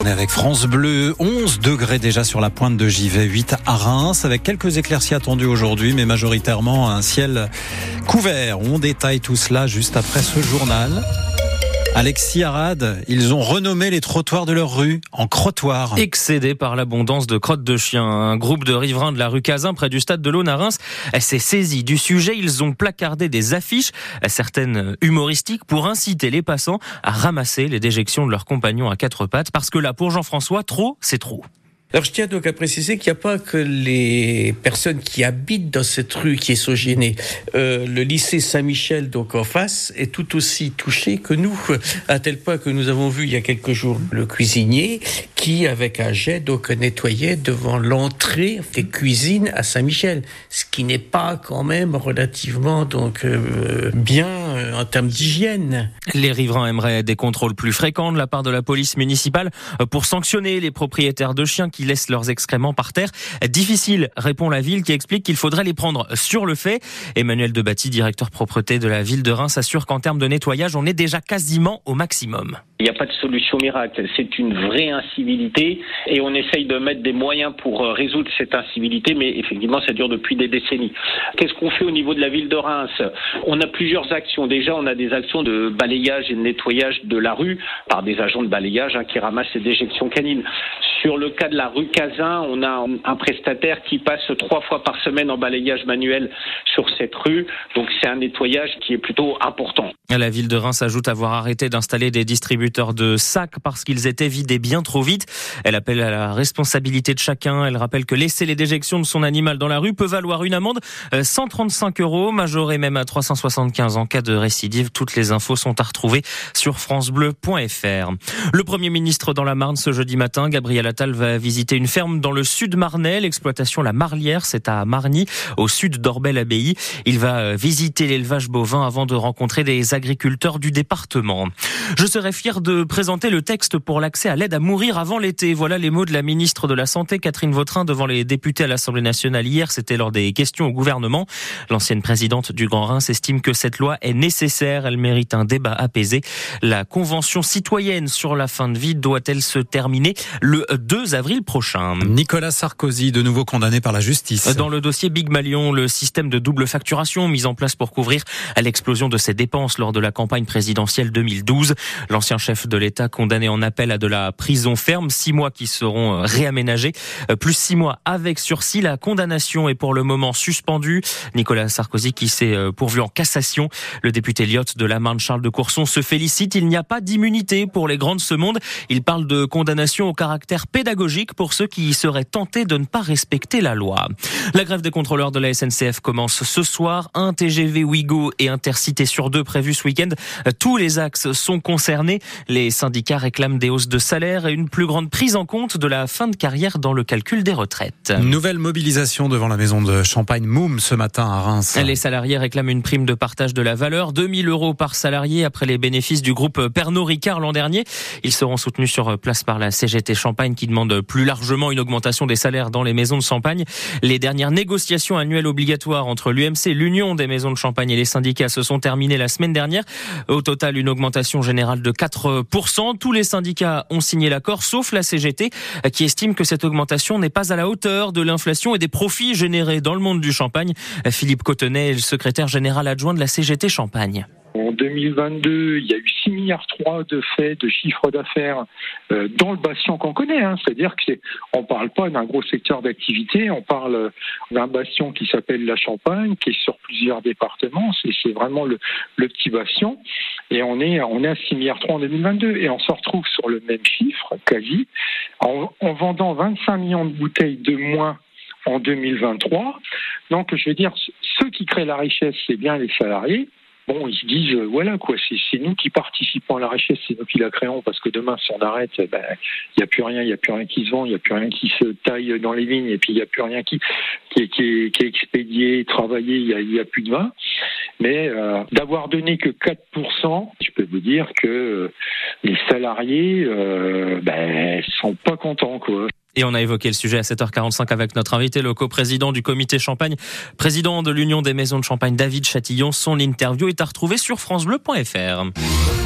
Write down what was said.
On est avec France Bleu, 11 degrés déjà sur la pointe de Givet, 8 à Reims, avec quelques éclaircies attendues aujourd'hui, mais majoritairement un ciel couvert. On détaille tout cela juste après ce journal. Alexis Arad, ils ont renommé les trottoirs de leur rue en crottoirs. Excédé par l'abondance de crottes de chiens, un groupe de riverains de la rue Cazin près du stade de l'Aune à Reims s'est saisi du sujet. Ils ont placardé des affiches, certaines humoristiques, pour inciter les passants à ramasser les déjections de leurs compagnons à quatre pattes. Parce que là, pour Jean-François, trop, c'est trop. Alors je tiens donc à préciser qu'il n'y a pas que les personnes qui habitent dans cette rue qui sont gênées. Euh, le lycée Saint-Michel, donc en face, est tout aussi touché que nous, à tel point que nous avons vu il y a quelques jours le cuisinier qui, avec un jet, donc nettoyait devant l'entrée des cuisines à Saint-Michel, ce qui n'est pas quand même relativement donc euh, bien euh, en termes d'hygiène. Les riverains aimeraient des contrôles plus fréquents de la part de la police municipale pour sanctionner les propriétaires de chiens qui laissent leurs excréments par terre. Difficile, répond la ville qui explique qu'il faudrait les prendre sur le fait. Emmanuel Debatty, directeur propreté de la ville de Reims, assure qu'en termes de nettoyage, on est déjà quasiment au maximum. Il n'y a pas de solution miracle. C'est une vraie et on essaye de mettre des moyens pour euh, résoudre cette incivilité, mais effectivement, ça dure depuis des décennies. Qu'est-ce qu'on fait au niveau de la ville de Reims? On a plusieurs actions. Déjà, on a des actions de balayage et de nettoyage de la rue par des agents de balayage hein, qui ramassent les déjections canines. Sur le cas de la rue Cazin, on a un prestataire qui passe trois fois par semaine en balayage manuel sur cette rue. Donc c'est un nettoyage qui est plutôt important. La ville de Reims ajoute avoir arrêté d'installer des distributeurs de sacs parce qu'ils étaient vidés bien trop vite. Elle appelle à la responsabilité de chacun. Elle rappelle que laisser les déjections de son animal dans la rue peut valoir une amende 135 euh, euros, majorée même à 375 en cas de récidive. Toutes les infos sont à retrouver sur francebleu.fr. Le premier ministre dans la Marne ce jeudi matin, Gabriel Attal va visiter une ferme dans le sud Marnais, l'exploitation La Marlière, c'est à Marny, au sud d'Orbel-Abbaye. Il va euh, visiter l'élevage bovin avant de rencontrer des agriculteurs du département. Je serais fier de présenter le texte pour l'accès à l'aide à mourir avant l'été. Voilà les mots de la ministre de la Santé, Catherine Vautrin, devant les députés à l'Assemblée nationale hier. C'était lors des questions au gouvernement. L'ancienne présidente du Grand Rhin estime que cette loi est nécessaire. Elle mérite un débat apaisé. La convention citoyenne sur la fin de vie doit-elle se terminer le 2 avril prochain? Nicolas Sarkozy, de nouveau condamné par la justice. Dans le dossier Big Malion, le système de double facturation mis en place pour couvrir l'explosion de ses dépenses lors de la campagne présidentielle 2012. L'ancien chef de l'État condamné en appel à de la prison ferme, six mois qui seront euh, réaménagés, euh, plus six mois avec sursis. La condamnation est pour le moment suspendue. Nicolas Sarkozy qui s'est euh, pourvu en cassation. Le député Lyotte de la Marne Charles de Courson se félicite. Il n'y a pas d'immunité pour les grandes ce monde. Il parle de condamnation au caractère pédagogique pour ceux qui seraient tentés de ne pas respecter la loi. La grève des contrôleurs de la SNCF commence ce soir. Un TGV Ouigo et Intercité sur deux prévus ce week-end. Tous les axes sont concernés. Les syndicats réclament des hausses de salaire et une plus grande prise en compte de la fin de carrière dans le calcul des retraites. Nouvelle mobilisation devant la maison de Champagne Moum ce matin à Reims. Les salariés réclament une prime de partage de la valeur, 2000 euros par salarié après les bénéfices du groupe Pernod Ricard l'an dernier. Ils seront soutenus sur place par la CGT Champagne qui demande plus largement une augmentation des salaires dans les maisons de Champagne. Les dernières négociations annuelles obligatoires entre l'UMC, l'Union des maisons de Champagne et les syndicats se sont terminées la semaine dernière. Au total, une augmentation générale de 4%. Tous les syndicats ont signé l'accord, sauf la CGT, qui estime que cette augmentation n'est pas à la hauteur de l'inflation et des profits générés dans le monde du champagne. Philippe Cotenay est le secrétaire général adjoint de la CGT Champagne. En 2022, il y a eu 6 milliards 3 de faits de chiffre d'affaires euh, dans le bastion qu'on connaît. Hein. C'est-à-dire qu'on ne parle pas d'un gros secteur d'activité, on parle d'un bastion qui s'appelle la Champagne, qui est sur plusieurs départements. C'est vraiment le, le, petit bastion. Et on est, on est à 6 milliards 3 en 2022. Et on se retrouve sur le même chiffre, quasi, en, en vendant 25 millions de bouteilles de moins en 2023. Donc, je veux dire, ceux qui créent la richesse, c'est bien les salariés bon, ils se disent, euh, voilà, quoi, c'est nous qui participons à la richesse, c'est nous qui la créons, parce que demain, si on arrête, eh ben, il n'y a plus rien, il n'y a plus rien qui se vend, il n'y a plus rien qui se taille dans les lignes, et puis il n'y a plus rien qui, qui, est, qui, est, qui est expédié, travaillé, il n'y a, a, plus de vin. Mais euh, d'avoir donné que 4%, je peux vous dire que euh, les salariés euh, ben, sont pas contents, quoi. Et on a évoqué le sujet à 7h45 avec notre invité, le co-président du comité Champagne, président de l'Union des maisons de Champagne, David Chatillon. Son interview est à retrouver sur francebleu.fr.